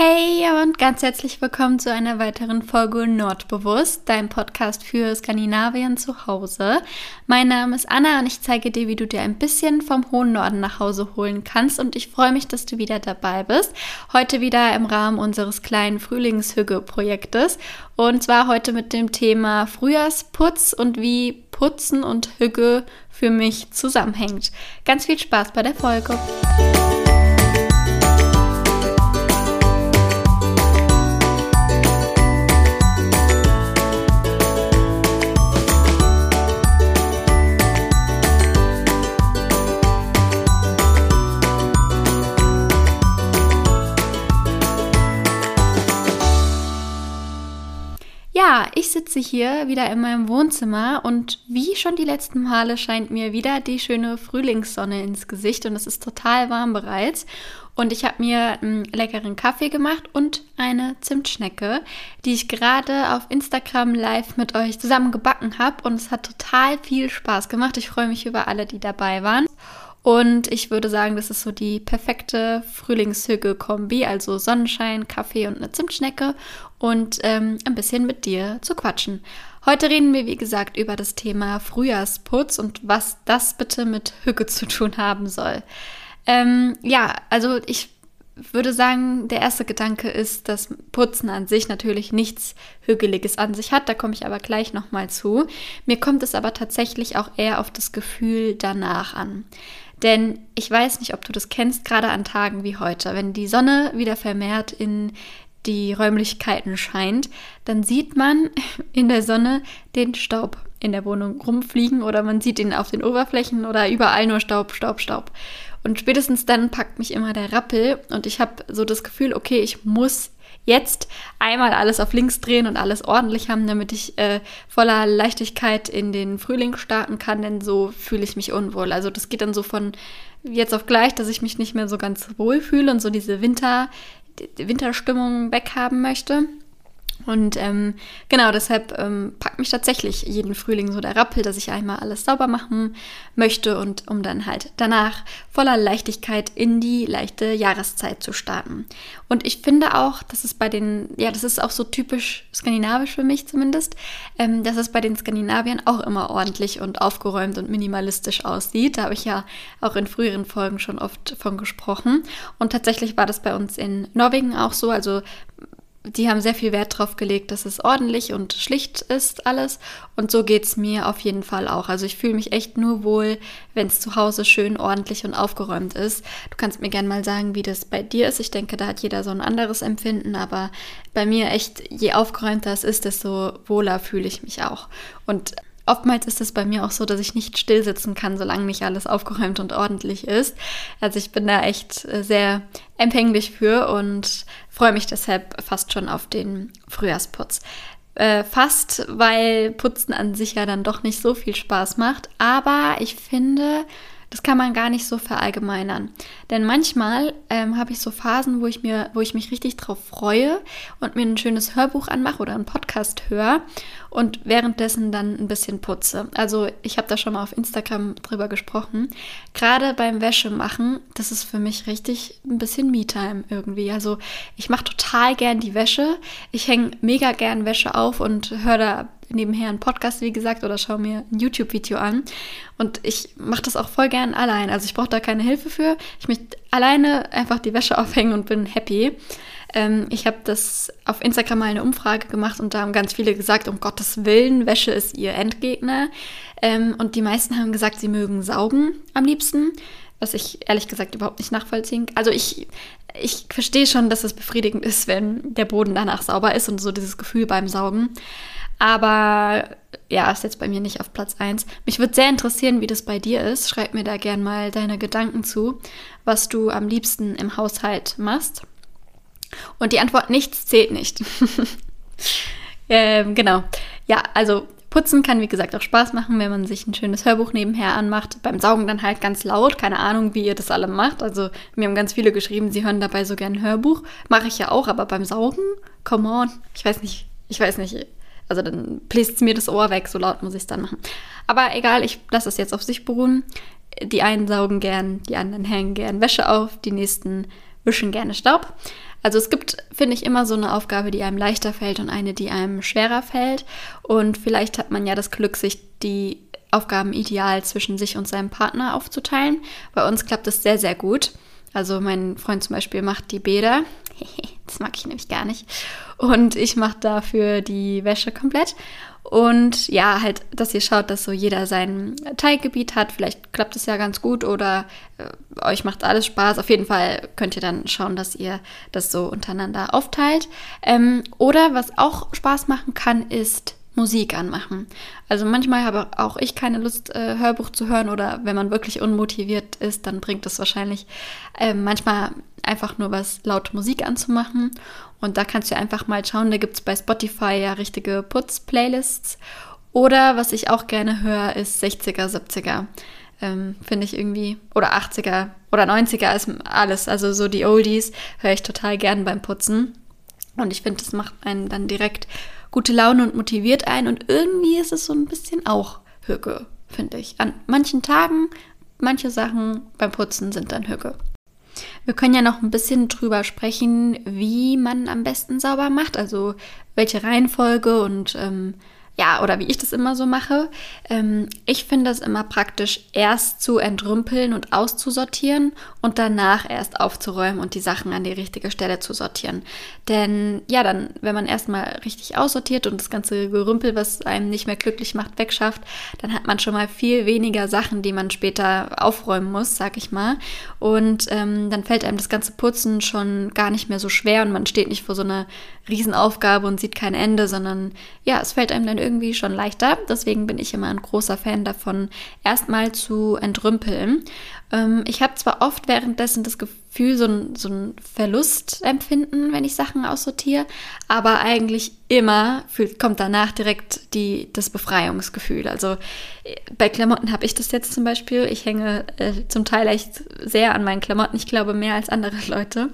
Hey und ganz herzlich willkommen zu einer weiteren Folge Nordbewusst, dein Podcast für Skandinavien zu Hause. Mein Name ist Anna und ich zeige dir, wie du dir ein bisschen vom hohen Norden nach Hause holen kannst und ich freue mich, dass du wieder dabei bist. Heute wieder im Rahmen unseres kleinen Frühlingshügge-Projektes und zwar heute mit dem Thema Frühjahrsputz und wie Putzen und Hügge für mich zusammenhängt. Ganz viel Spaß bei der Folge. Ja, ich sitze hier wieder in meinem Wohnzimmer und wie schon die letzten Male scheint mir wieder die schöne Frühlingssonne ins Gesicht und es ist total warm bereits. Und ich habe mir einen leckeren Kaffee gemacht und eine Zimtschnecke, die ich gerade auf Instagram live mit euch zusammen gebacken habe und es hat total viel Spaß gemacht. Ich freue mich über alle, die dabei waren. Und ich würde sagen, das ist so die perfekte Frühlingshügge-Kombi, also Sonnenschein, Kaffee und eine Zimtschnecke und ähm, ein bisschen mit dir zu quatschen. Heute reden wir, wie gesagt, über das Thema Frühjahrsputz und was das bitte mit Hügge zu tun haben soll. Ähm, ja, also ich würde sagen, der erste Gedanke ist, dass Putzen an sich natürlich nichts Hügeliges an sich hat. Da komme ich aber gleich nochmal zu. Mir kommt es aber tatsächlich auch eher auf das Gefühl danach an. Denn ich weiß nicht, ob du das kennst, gerade an Tagen wie heute, wenn die Sonne wieder vermehrt in die Räumlichkeiten scheint, dann sieht man in der Sonne den Staub in der Wohnung rumfliegen oder man sieht ihn auf den Oberflächen oder überall nur Staub, Staub, Staub. Und spätestens dann packt mich immer der Rappel und ich habe so das Gefühl, okay, ich muss jetzt einmal alles auf links drehen und alles ordentlich haben, damit ich äh, voller Leichtigkeit in den Frühling starten kann, denn so fühle ich mich unwohl. Also das geht dann so von jetzt auf gleich, dass ich mich nicht mehr so ganz wohl fühle und so diese Winter, Winterstimmung weghaben möchte. Und ähm, genau deshalb ähm, packt mich tatsächlich jeden Frühling so der Rappel, dass ich einmal alles sauber machen möchte und um dann halt danach voller Leichtigkeit in die leichte Jahreszeit zu starten. Und ich finde auch, dass es bei den, ja, das ist auch so typisch skandinavisch für mich zumindest, ähm, dass es bei den Skandinaviern auch immer ordentlich und aufgeräumt und minimalistisch aussieht. Da habe ich ja auch in früheren Folgen schon oft von gesprochen. Und tatsächlich war das bei uns in Norwegen auch so. Also die haben sehr viel Wert darauf gelegt, dass es ordentlich und schlicht ist alles. Und so geht es mir auf jeden Fall auch. Also ich fühle mich echt nur wohl, wenn es zu Hause schön ordentlich und aufgeräumt ist. Du kannst mir gerne mal sagen, wie das bei dir ist. Ich denke, da hat jeder so ein anderes Empfinden, aber bei mir echt, je aufgeräumter es ist, desto wohler fühle ich mich auch. Und oftmals ist es bei mir auch so, dass ich nicht still sitzen kann, solange nicht alles aufgeräumt und ordentlich ist. Also ich bin da echt äh, sehr empfänglich für und freue mich deshalb fast schon auf den Frühjahrsputz. Äh, fast, weil Putzen an sich ja dann doch nicht so viel Spaß macht. Aber ich finde, das kann man gar nicht so verallgemeinern. Denn manchmal ähm, habe ich so Phasen, wo ich mir, wo ich mich richtig drauf freue und mir ein schönes Hörbuch anmache oder einen Podcast höre und währenddessen dann ein bisschen putze. Also ich habe da schon mal auf Instagram drüber gesprochen. Gerade beim Wäschemachen, das ist für mich richtig ein bisschen Me-Time irgendwie. Also ich mache total gern die Wäsche. Ich hänge mega gern Wäsche auf und höre da nebenher einen Podcast, wie gesagt, oder schaue mir ein YouTube-Video an. Und ich mache das auch voll gern allein. Also ich brauche da keine Hilfe für. Ich möchte alleine einfach die Wäsche aufhängen und bin happy. Ähm, ich habe das auf Instagram mal eine Umfrage gemacht und da haben ganz viele gesagt, um Gottes Willen, Wäsche ist ihr Endgegner. Ähm, und die meisten haben gesagt, sie mögen saugen am liebsten was ich ehrlich gesagt überhaupt nicht nachvollziehen kann. Also ich, ich verstehe schon, dass es befriedigend ist, wenn der Boden danach sauber ist und so dieses Gefühl beim Saugen. Aber ja, ist jetzt bei mir nicht auf Platz 1. Mich würde sehr interessieren, wie das bei dir ist. Schreib mir da gern mal deine Gedanken zu, was du am liebsten im Haushalt machst. Und die Antwort nichts zählt nicht. ähm, genau. Ja, also Putzen kann, wie gesagt, auch Spaß machen, wenn man sich ein schönes Hörbuch nebenher anmacht. Beim Saugen dann halt ganz laut. Keine Ahnung, wie ihr das alle macht. Also, mir haben ganz viele geschrieben, sie hören dabei so gern ein Hörbuch. Mache ich ja auch, aber beim Saugen, come on. Ich weiß nicht, ich weiß nicht. Also dann bläst mir das Ohr weg, so laut muss ich es dann machen. Aber egal, ich lasse es jetzt auf sich beruhen. Die einen saugen gern, die anderen hängen gern Wäsche auf, die nächsten wischen gerne Staub. Also es gibt, finde ich, immer so eine Aufgabe, die einem leichter fällt und eine, die einem schwerer fällt. Und vielleicht hat man ja das Glück, sich die Aufgaben ideal zwischen sich und seinem Partner aufzuteilen. Bei uns klappt es sehr, sehr gut. Also mein Freund zum Beispiel macht die Bäder. das mag ich nämlich gar nicht. Und ich mache dafür die Wäsche komplett. Und ja, halt, dass ihr schaut, dass so jeder sein Teilgebiet hat. Vielleicht klappt es ja ganz gut oder äh, euch macht alles Spaß. Auf jeden Fall könnt ihr dann schauen, dass ihr das so untereinander aufteilt. Ähm, oder was auch Spaß machen kann, ist Musik anmachen. Also manchmal habe auch ich keine Lust, äh, Hörbuch zu hören oder wenn man wirklich unmotiviert ist, dann bringt es wahrscheinlich äh, manchmal einfach nur was laut Musik anzumachen. Und da kannst du einfach mal schauen, da gibt es bei Spotify ja richtige Putz-Playlists. Oder was ich auch gerne höre, ist 60er, 70er. Ähm, Finde ich irgendwie, oder 80er oder 90er ist alles. Also so die Oldies höre ich total gern beim Putzen. Und ich finde, das macht einen dann direkt gute Laune und motiviert einen. Und irgendwie ist es so ein bisschen auch Hücke, finde ich. An manchen Tagen, manche Sachen beim Putzen sind dann Hücke. Wir können ja noch ein bisschen drüber sprechen, wie man am besten sauber macht, also welche Reihenfolge und ähm, ja, oder wie ich das immer so mache. Ähm, ich finde es immer praktisch, erst zu entrümpeln und auszusortieren und danach erst aufzuräumen und die Sachen an die richtige Stelle zu sortieren. Denn ja, dann, wenn man erstmal richtig aussortiert und das ganze Gerümpel, was einem nicht mehr glücklich macht, wegschafft, dann hat man schon mal viel weniger Sachen, die man später aufräumen muss, sag ich mal. Und ähm, dann fällt einem das ganze Putzen schon gar nicht mehr so schwer und man steht nicht vor so einer Riesenaufgabe und sieht kein Ende, sondern ja, es fällt einem dann irgendwie schon leichter. Deswegen bin ich immer ein großer Fan davon, erstmal zu entrümpeln. Ähm, ich habe zwar oft währenddessen das Gefühl, so ein, so ein Verlustempfinden, wenn ich Sachen aussortiere, aber eigentlich immer fühlt, kommt danach direkt die, das Befreiungsgefühl. Also äh, bei Klamotten habe ich das jetzt zum Beispiel. Ich hänge äh, zum Teil echt sehr an meinen Klamotten. Ich glaube mehr als andere Leute.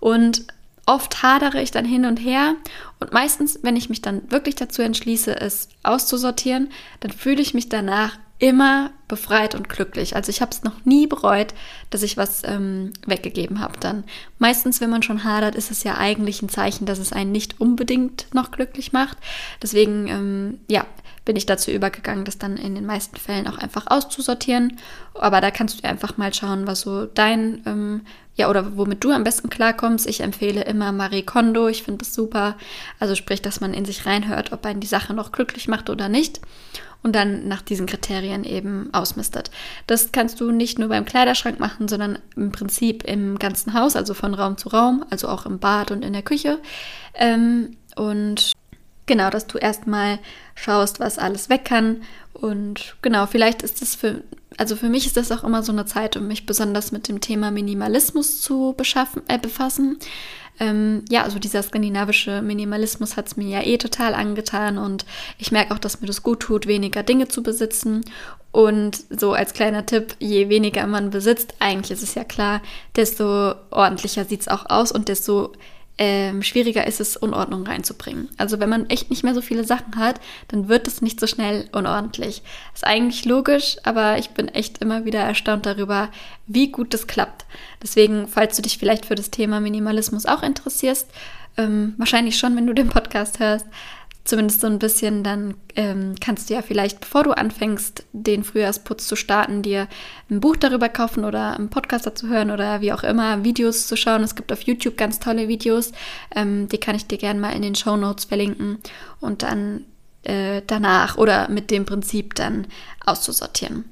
Und Oft hadere ich dann hin und her und meistens, wenn ich mich dann wirklich dazu entschließe, es auszusortieren, dann fühle ich mich danach immer befreit und glücklich. Also ich habe es noch nie bereut, dass ich was ähm, weggegeben habe. Dann meistens, wenn man schon hadert, ist es ja eigentlich ein Zeichen, dass es einen nicht unbedingt noch glücklich macht. Deswegen, ähm, ja, bin ich dazu übergegangen, das dann in den meisten Fällen auch einfach auszusortieren. Aber da kannst du einfach mal schauen, was so dein, ähm, ja, oder womit du am besten klarkommst. Ich empfehle immer Marie Kondo. Ich finde das super. Also sprich, dass man in sich reinhört, ob einen die Sache noch glücklich macht oder nicht. Und dann nach diesen Kriterien eben ausmistet. Das kannst du nicht nur beim Kleiderschrank machen, sondern im Prinzip im ganzen Haus, also von Raum zu Raum, also auch im Bad und in der Küche. Ähm, und Genau, dass du erstmal schaust, was alles weg kann. Und genau, vielleicht ist das für, also für mich ist das auch immer so eine Zeit, um mich besonders mit dem Thema Minimalismus zu beschaffen, äh, befassen. Ähm, ja, also dieser skandinavische Minimalismus hat es mir ja eh total angetan und ich merke auch, dass mir das gut tut, weniger Dinge zu besitzen. Und so als kleiner Tipp, je weniger man besitzt, eigentlich ist es ja klar, desto ordentlicher sieht es auch aus und desto ähm, schwieriger ist es, Unordnung reinzubringen. Also wenn man echt nicht mehr so viele Sachen hat, dann wird es nicht so schnell unordentlich. Ist eigentlich logisch, aber ich bin echt immer wieder erstaunt darüber, wie gut das klappt. Deswegen, falls du dich vielleicht für das Thema Minimalismus auch interessierst, ähm, wahrscheinlich schon, wenn du den Podcast hörst, zumindest so ein bisschen, dann ähm, kannst du ja vielleicht, bevor du anfängst, den Frühjahrsputz zu starten, dir ein Buch darüber kaufen oder einen Podcast dazu hören oder wie auch immer, Videos zu schauen. Es gibt auf YouTube ganz tolle Videos, ähm, die kann ich dir gerne mal in den Show Notes verlinken und dann äh, danach oder mit dem Prinzip dann auszusortieren.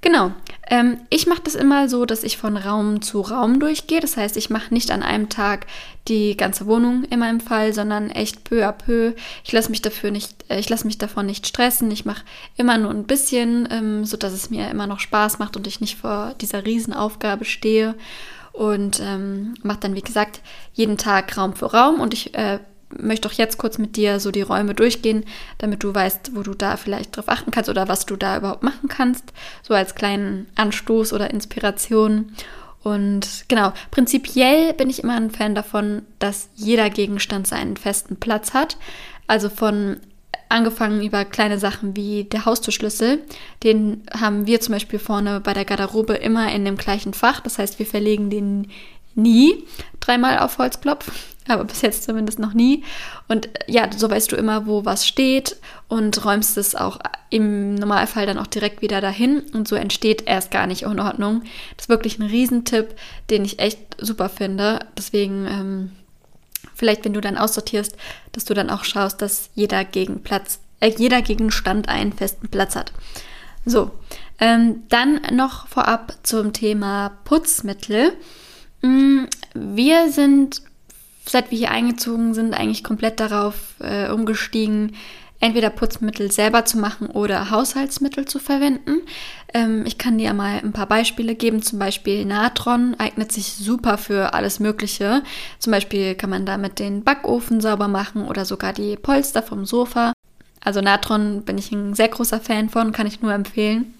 Genau. Ähm, ich mache das immer so, dass ich von Raum zu Raum durchgehe. Das heißt, ich mache nicht an einem Tag die ganze Wohnung in meinem Fall, sondern echt peu à peu. Ich lasse mich dafür nicht, äh, ich lasse mich davon nicht stressen. Ich mache immer nur ein bisschen, ähm, so dass es mir immer noch Spaß macht und ich nicht vor dieser Riesenaufgabe stehe. Und ähm, mache dann, wie gesagt, jeden Tag Raum für Raum und ich äh, möchte auch jetzt kurz mit dir so die Räume durchgehen, damit du weißt, wo du da vielleicht drauf achten kannst oder was du da überhaupt machen kannst, so als kleinen Anstoß oder Inspiration. Und genau, prinzipiell bin ich immer ein Fan davon, dass jeder Gegenstand seinen festen Platz hat. Also von angefangen über kleine Sachen wie der Haustürschlüssel. Den haben wir zum Beispiel vorne bei der Garderobe immer in dem gleichen Fach. Das heißt, wir verlegen den nie dreimal auf Holz klopf, aber bis jetzt zumindest noch nie. Und äh, ja, so weißt du immer, wo was steht und räumst es auch im Normalfall dann auch direkt wieder dahin und so entsteht erst gar nicht Unordnung. Das ist wirklich ein Riesentipp, den ich echt super finde. Deswegen ähm, vielleicht, wenn du dann aussortierst, dass du dann auch schaust, dass jeder Gegenplatz, äh, jeder Gegenstand einen festen Platz hat. So, ähm, dann noch vorab zum Thema Putzmittel. Mm, wir sind, seit wir hier eingezogen sind, eigentlich komplett darauf äh, umgestiegen, entweder Putzmittel selber zu machen oder Haushaltsmittel zu verwenden. Ähm, ich kann dir mal ein paar Beispiele geben. Zum Beispiel Natron eignet sich super für alles Mögliche. Zum Beispiel kann man damit den Backofen sauber machen oder sogar die Polster vom Sofa. Also Natron bin ich ein sehr großer Fan von, kann ich nur empfehlen.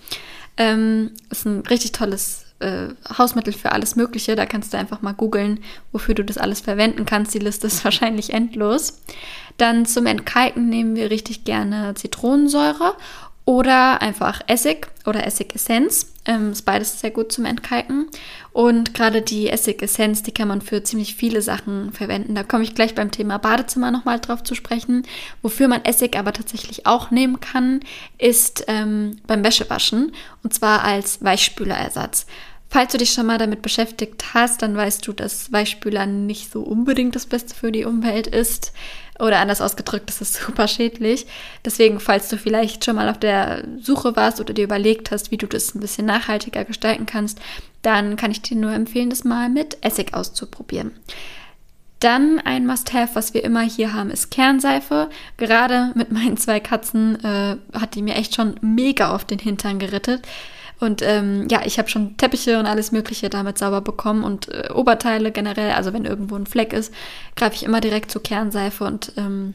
Ähm, ist ein richtig tolles äh, Hausmittel für alles Mögliche. Da kannst du einfach mal googeln, wofür du das alles verwenden kannst. Die Liste ist wahrscheinlich endlos. Dann zum Entkalken nehmen wir richtig gerne Zitronensäure oder einfach Essig oder Essigessenz. Ähm, ist beides sehr gut zum Entkalken. Und gerade die Essigessenz, die kann man für ziemlich viele Sachen verwenden. Da komme ich gleich beim Thema Badezimmer nochmal drauf zu sprechen. Wofür man Essig aber tatsächlich auch nehmen kann, ist ähm, beim Wäschewaschen. Und zwar als Weichspülerersatz. Falls du dich schon mal damit beschäftigt hast, dann weißt du, dass Weichspüler nicht so unbedingt das Beste für die Umwelt ist. Oder anders ausgedrückt, das ist super schädlich. Deswegen, falls du vielleicht schon mal auf der Suche warst oder dir überlegt hast, wie du das ein bisschen nachhaltiger gestalten kannst, dann kann ich dir nur empfehlen, das mal mit Essig auszuprobieren. Dann ein Must-Have, was wir immer hier haben, ist Kernseife. Gerade mit meinen zwei Katzen äh, hat die mir echt schon mega auf den Hintern gerettet. Und ähm, ja, ich habe schon Teppiche und alles Mögliche damit sauber bekommen und äh, Oberteile generell. Also wenn irgendwo ein Fleck ist, greife ich immer direkt zur Kernseife und ähm,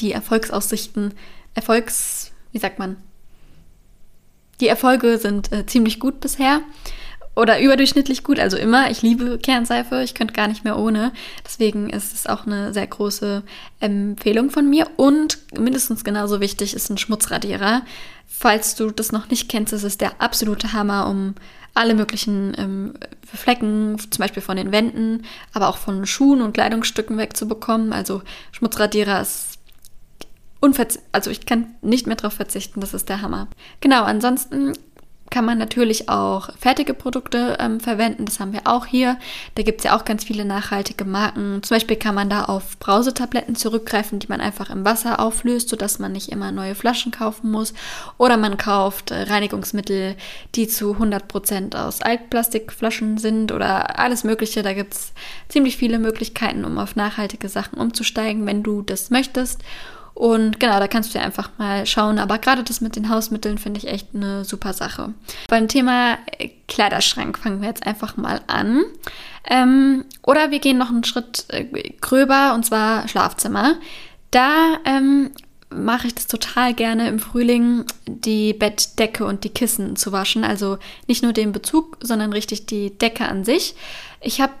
die Erfolgsaussichten, Erfolgs, wie sagt man? Die Erfolge sind äh, ziemlich gut bisher oder überdurchschnittlich gut, also immer. Ich liebe Kernseife, ich könnte gar nicht mehr ohne. Deswegen ist es auch eine sehr große Empfehlung von mir. Und mindestens genauso wichtig ist ein Schmutzradierer. Falls du das noch nicht kennst, ist es der absolute Hammer, um alle möglichen ähm, Flecken, zum Beispiel von den Wänden, aber auch von Schuhen und Kleidungsstücken wegzubekommen. Also Schmutzradierer ist unverzichtbar. Also ich kann nicht mehr darauf verzichten, das ist der Hammer. Genau, ansonsten kann man natürlich auch fertige Produkte ähm, verwenden. Das haben wir auch hier. Da gibt es ja auch ganz viele nachhaltige Marken. Zum Beispiel kann man da auf Brausetabletten zurückgreifen, die man einfach im Wasser auflöst, sodass man nicht immer neue Flaschen kaufen muss. Oder man kauft äh, Reinigungsmittel, die zu 100% aus Altplastikflaschen sind oder alles Mögliche. Da gibt es ziemlich viele Möglichkeiten, um auf nachhaltige Sachen umzusteigen, wenn du das möchtest. Und genau, da kannst du ja einfach mal schauen. Aber gerade das mit den Hausmitteln finde ich echt eine super Sache. Beim Thema äh, Kleiderschrank fangen wir jetzt einfach mal an. Ähm, oder wir gehen noch einen Schritt äh, gröber und zwar Schlafzimmer. Da ähm, mache ich das total gerne im Frühling, die Bettdecke und die Kissen zu waschen. Also nicht nur den Bezug, sondern richtig die Decke an sich. Ich habe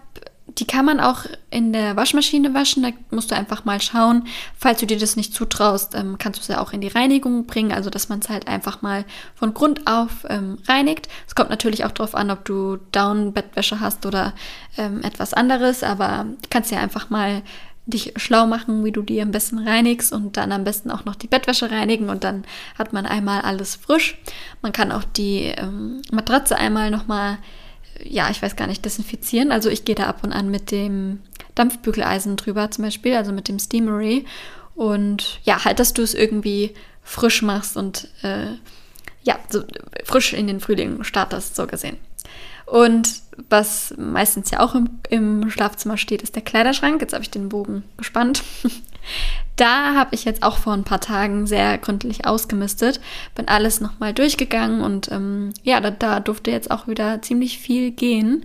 die kann man auch in der Waschmaschine waschen. Da musst du einfach mal schauen. Falls du dir das nicht zutraust, ähm, kannst du es ja auch in die Reinigung bringen. Also, dass man es halt einfach mal von Grund auf ähm, reinigt. Es kommt natürlich auch darauf an, ob du Down-Bettwäsche hast oder ähm, etwas anderes. Aber du kannst ja einfach mal dich schlau machen, wie du die am besten reinigst und dann am besten auch noch die Bettwäsche reinigen und dann hat man einmal alles frisch. Man kann auch die ähm, Matratze einmal nochmal ja, ich weiß gar nicht, desinfizieren. Also ich gehe da ab und an mit dem Dampfbügeleisen drüber zum Beispiel, also mit dem Steamery. Und ja, halt, dass du es irgendwie frisch machst und äh, ja, so frisch in den Frühling startest, so gesehen. Und was meistens ja auch im, im Schlafzimmer steht, ist der Kleiderschrank. Jetzt habe ich den Bogen gespannt. Da habe ich jetzt auch vor ein paar Tagen sehr gründlich ausgemistet, bin alles nochmal durchgegangen und ähm, ja, da, da durfte jetzt auch wieder ziemlich viel gehen.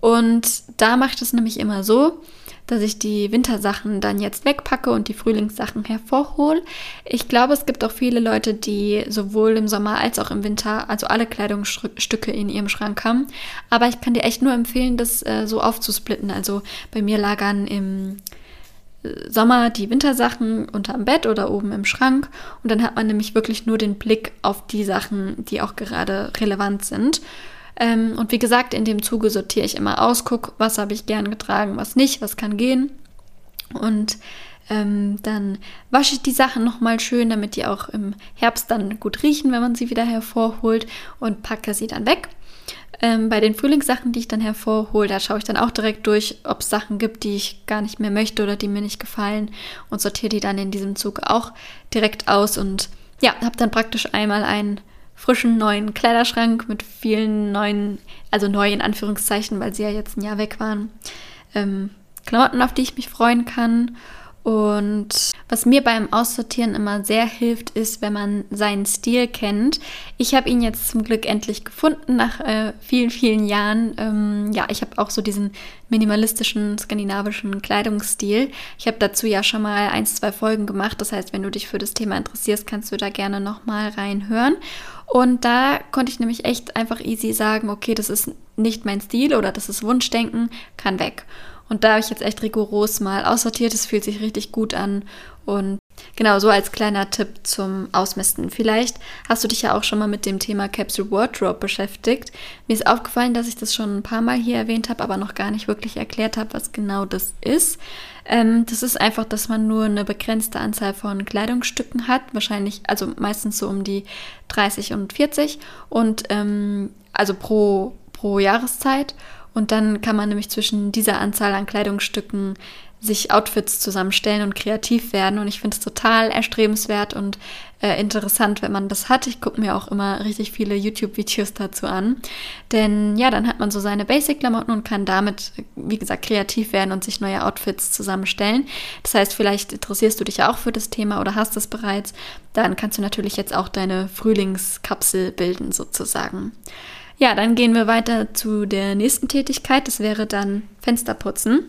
Und da mache ich das nämlich immer so, dass ich die Wintersachen dann jetzt wegpacke und die Frühlingssachen hervorhole. Ich glaube, es gibt auch viele Leute, die sowohl im Sommer als auch im Winter, also alle Kleidungsstücke in ihrem Schrank haben. Aber ich kann dir echt nur empfehlen, das äh, so aufzusplitten. Also bei mir lagern im Sommer die Wintersachen unterm Bett oder oben im Schrank und dann hat man nämlich wirklich nur den Blick auf die Sachen, die auch gerade relevant sind. Ähm, und wie gesagt, in dem Zuge sortiere ich immer aus, guck, was habe ich gern getragen, was nicht, was kann gehen. Und ähm, dann wasche ich die Sachen nochmal schön, damit die auch im Herbst dann gut riechen, wenn man sie wieder hervorholt und packe sie dann weg. Ähm, bei den Frühlingssachen, die ich dann hervorhole, da schaue ich dann auch direkt durch, ob es Sachen gibt, die ich gar nicht mehr möchte oder die mir nicht gefallen und sortiere die dann in diesem Zug auch direkt aus und ja, habe dann praktisch einmal einen frischen neuen Kleiderschrank mit vielen neuen, also neu in Anführungszeichen, weil sie ja jetzt ein Jahr weg waren, ähm, Klamotten, auf die ich mich freuen kann und was mir beim Aussortieren immer sehr hilft, ist, wenn man seinen Stil kennt. Ich habe ihn jetzt zum Glück endlich gefunden nach äh, vielen, vielen Jahren. Ähm, ja, ich habe auch so diesen minimalistischen skandinavischen Kleidungsstil. Ich habe dazu ja schon mal ein, zwei Folgen gemacht. Das heißt, wenn du dich für das Thema interessierst, kannst du da gerne nochmal reinhören. Und da konnte ich nämlich echt einfach easy sagen, okay, das ist nicht mein Stil oder das ist Wunschdenken, kann weg. Und da habe ich jetzt echt rigoros mal aussortiert. Es fühlt sich richtig gut an. Und genau so als kleiner Tipp zum Ausmisten. Vielleicht hast du dich ja auch schon mal mit dem Thema Capsule Wardrobe beschäftigt. Mir ist aufgefallen, dass ich das schon ein paar Mal hier erwähnt habe, aber noch gar nicht wirklich erklärt habe, was genau das ist. Ähm, das ist einfach, dass man nur eine begrenzte Anzahl von Kleidungsstücken hat. Wahrscheinlich, also meistens so um die 30 und 40. Und ähm, also pro, pro Jahreszeit. Und dann kann man nämlich zwischen dieser Anzahl an Kleidungsstücken sich Outfits zusammenstellen und kreativ werden. Und ich finde es total erstrebenswert und äh, interessant, wenn man das hat. Ich gucke mir auch immer richtig viele YouTube-Videos dazu an. Denn ja, dann hat man so seine Basic-Klamotten und kann damit, wie gesagt, kreativ werden und sich neue Outfits zusammenstellen. Das heißt, vielleicht interessierst du dich ja auch für das Thema oder hast es bereits. Dann kannst du natürlich jetzt auch deine Frühlingskapsel bilden, sozusagen. Ja, dann gehen wir weiter zu der nächsten Tätigkeit. Das wäre dann Fensterputzen.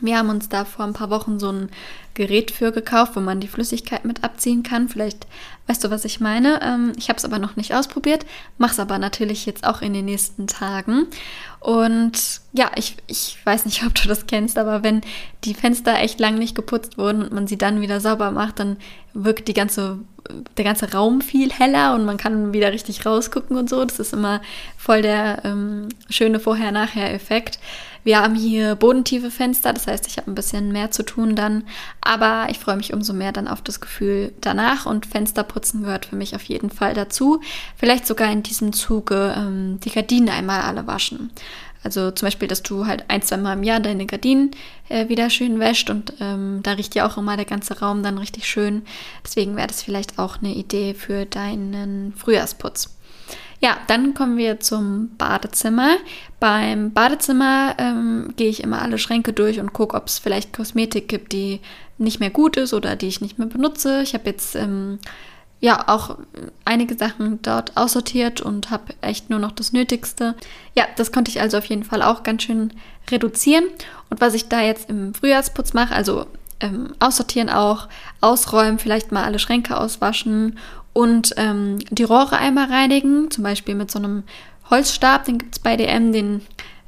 Wir haben uns da vor ein paar Wochen so ein Gerät für gekauft, wo man die Flüssigkeit mit abziehen kann. Vielleicht weißt du, was ich meine. Ähm, ich habe es aber noch nicht ausprobiert, mache es aber natürlich jetzt auch in den nächsten Tagen. Und ja, ich, ich weiß nicht, ob du das kennst, aber wenn die Fenster echt lang nicht geputzt wurden und man sie dann wieder sauber macht, dann wirkt die ganze der ganze Raum viel heller und man kann wieder richtig rausgucken und so. Das ist immer voll der ähm, schöne Vorher-Nachher-Effekt. Wir haben hier bodentiefe Fenster, das heißt, ich habe ein bisschen mehr zu tun dann. Aber ich freue mich umso mehr dann auf das Gefühl danach und Fensterputzen gehört für mich auf jeden Fall dazu. Vielleicht sogar in diesem Zuge ähm, die Gardinen einmal alle waschen. Also zum Beispiel, dass du halt ein, zwei Mal im Jahr deine Gardinen äh, wieder schön wäscht und ähm, da riecht ja auch immer der ganze Raum dann richtig schön. Deswegen wäre das vielleicht auch eine Idee für deinen Frühjahrsputz. Ja, dann kommen wir zum Badezimmer. Beim Badezimmer ähm, gehe ich immer alle Schränke durch und gucke, ob es vielleicht Kosmetik gibt, die nicht mehr gut ist oder die ich nicht mehr benutze. Ich habe jetzt ähm, ja auch einige Sachen dort aussortiert und habe echt nur noch das Nötigste. Ja, das konnte ich also auf jeden Fall auch ganz schön reduzieren. Und was ich da jetzt im Frühjahrsputz mache, also ähm, aussortieren auch, ausräumen, vielleicht mal alle Schränke auswaschen und ähm, die Rohre einmal reinigen, zum Beispiel mit so einem Holzstab, den gibt es bei DM, den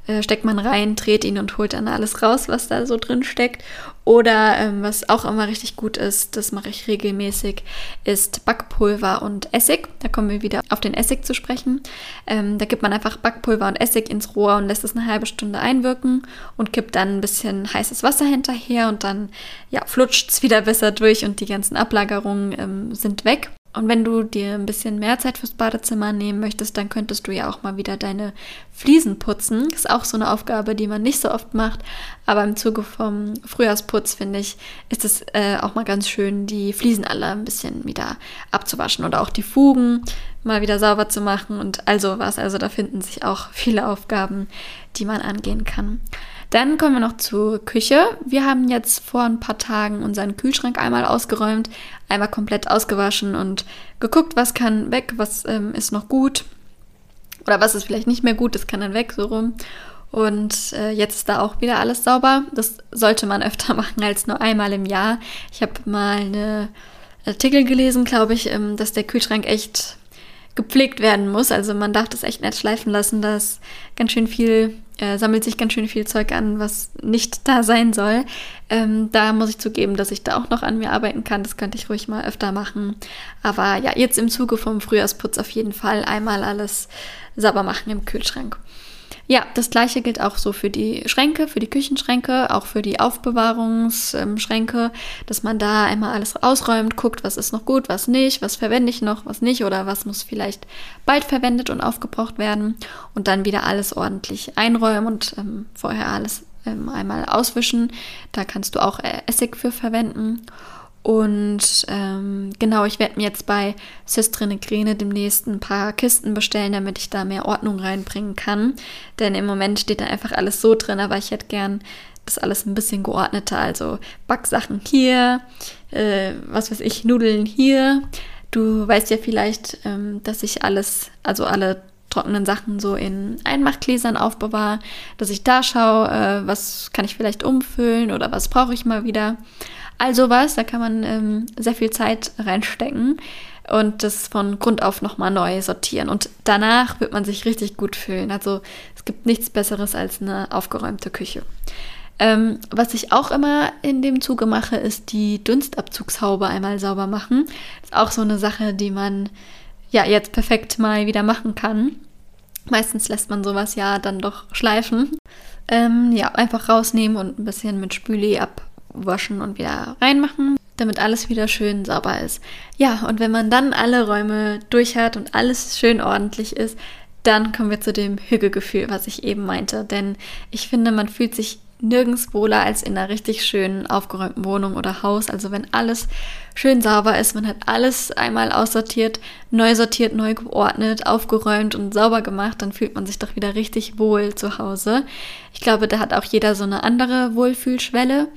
äh, steckt man rein, dreht ihn und holt dann alles raus, was da so drin steckt. Oder ähm, was auch immer richtig gut ist, das mache ich regelmäßig, ist Backpulver und Essig. Da kommen wir wieder auf den Essig zu sprechen. Ähm, da gibt man einfach Backpulver und Essig ins Rohr und lässt es eine halbe Stunde einwirken und kippt dann ein bisschen heißes Wasser hinterher und dann ja, flutscht es wieder besser durch und die ganzen Ablagerungen ähm, sind weg. Und wenn du dir ein bisschen mehr Zeit fürs Badezimmer nehmen möchtest, dann könntest du ja auch mal wieder deine Fliesen putzen. Ist auch so eine Aufgabe, die man nicht so oft macht. Aber im Zuge vom Frühjahrsputz, finde ich, ist es äh, auch mal ganz schön, die Fliesen alle ein bisschen wieder abzuwaschen oder auch die Fugen mal wieder sauber zu machen und all sowas. Also da finden sich auch viele Aufgaben, die man angehen kann. Dann kommen wir noch zur Küche. Wir haben jetzt vor ein paar Tagen unseren Kühlschrank einmal ausgeräumt, einmal komplett ausgewaschen und geguckt, was kann weg, was ähm, ist noch gut oder was ist vielleicht nicht mehr gut, das kann dann weg, so rum. Und äh, jetzt ist da auch wieder alles sauber. Das sollte man öfter machen als nur einmal im Jahr. Ich habe mal eine Artikel gelesen, glaube ich, ähm, dass der Kühlschrank echt gepflegt werden muss. Also man darf das echt nicht schleifen lassen. Da ist ganz schön viel äh, sammelt sich ganz schön viel Zeug an, was nicht da sein soll. Ähm, da muss ich zugeben, dass ich da auch noch an mir arbeiten kann. Das könnte ich ruhig mal öfter machen. Aber ja, jetzt im Zuge vom Frühjahrsputz auf jeden Fall einmal alles sauber machen im Kühlschrank. Ja, das gleiche gilt auch so für die Schränke, für die Küchenschränke, auch für die Aufbewahrungsschränke, dass man da einmal alles ausräumt, guckt, was ist noch gut, was nicht, was verwende ich noch, was nicht oder was muss vielleicht bald verwendet und aufgebraucht werden und dann wieder alles ordentlich einräumen und ähm, vorher alles ähm, einmal auswischen. Da kannst du auch äh, Essig für verwenden. Und ähm, genau, ich werde mir jetzt bei Systrine Grene demnächst ein paar Kisten bestellen, damit ich da mehr Ordnung reinbringen kann. Denn im Moment steht da einfach alles so drin, aber ich hätte gern das alles ein bisschen geordneter. Also Backsachen hier, äh, was weiß ich, Nudeln hier. Du weißt ja vielleicht, ähm, dass ich alles, also alle trockenen Sachen so in Einmachgläsern aufbewahre, dass ich da schaue, äh, was kann ich vielleicht umfüllen oder was brauche ich mal wieder. Also was, da kann man ähm, sehr viel Zeit reinstecken und das von Grund auf nochmal neu sortieren. Und danach wird man sich richtig gut fühlen. Also es gibt nichts Besseres als eine aufgeräumte Küche. Ähm, was ich auch immer in dem Zuge mache, ist die Dunstabzugshaube einmal sauber machen. Ist auch so eine Sache, die man ja jetzt perfekt mal wieder machen kann. Meistens lässt man sowas ja dann doch schleifen. Ähm, ja, einfach rausnehmen und ein bisschen mit Spüli ab waschen und wieder reinmachen, damit alles wieder schön sauber ist. Ja, und wenn man dann alle Räume durch hat und alles schön ordentlich ist, dann kommen wir zu dem Hügelgefühl, was ich eben meinte. Denn ich finde, man fühlt sich nirgends wohler als in einer richtig schönen aufgeräumten Wohnung oder Haus. Also wenn alles schön sauber ist, man hat alles einmal aussortiert, neu sortiert, neu geordnet, aufgeräumt und sauber gemacht, dann fühlt man sich doch wieder richtig wohl zu Hause. Ich glaube, da hat auch jeder so eine andere Wohlfühlschwelle.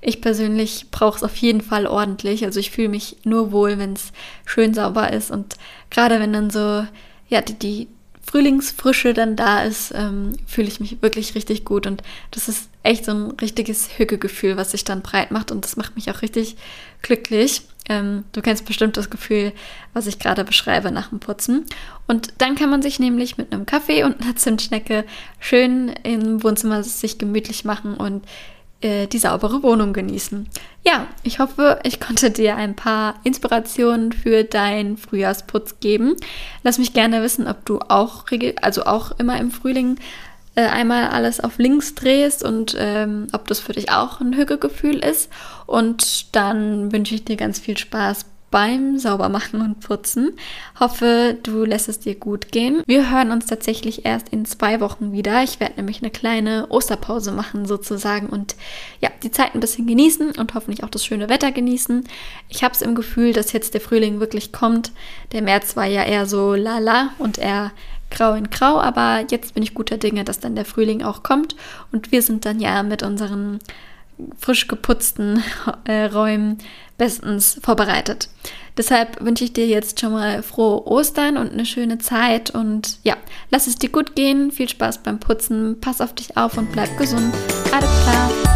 Ich persönlich brauche es auf jeden Fall ordentlich. Also ich fühle mich nur wohl, wenn es schön sauber ist und gerade wenn dann so ja die, die Frühlingsfrische dann da ist, ähm, fühle ich mich wirklich richtig gut. Und das ist echt so ein richtiges Hückegefühl, was sich dann breit macht. Und das macht mich auch richtig glücklich. Ähm, du kennst bestimmt das Gefühl, was ich gerade beschreibe nach dem Putzen. Und dann kann man sich nämlich mit einem Kaffee und einer Zimtschnecke schön im Wohnzimmer sich gemütlich machen und äh, die saubere Wohnung genießen. Ja, ich hoffe, ich konnte dir ein paar Inspirationen für deinen Frühjahrsputz geben. Lass mich gerne wissen, ob du auch, also auch immer im Frühling äh, einmal alles auf links drehst und ähm, ob das für dich auch ein Hügelgefühl ist. Und dann wünsche ich dir ganz viel Spaß beim Saubermachen und Putzen. Hoffe, du lässt es dir gut gehen. Wir hören uns tatsächlich erst in zwei Wochen wieder. Ich werde nämlich eine kleine Osterpause machen sozusagen und ja, die Zeit ein bisschen genießen und hoffentlich auch das schöne Wetter genießen. Ich habe es im Gefühl, dass jetzt der Frühling wirklich kommt. Der März war ja eher so lala und eher grau in grau, aber jetzt bin ich guter Dinge, dass dann der Frühling auch kommt und wir sind dann ja mit unseren frisch geputzten äh, Räumen bestens vorbereitet. Deshalb wünsche ich dir jetzt schon mal frohe Ostern und eine schöne Zeit und ja, lass es dir gut gehen, viel Spaß beim Putzen, pass auf dich auf und bleib gesund. Alles klar.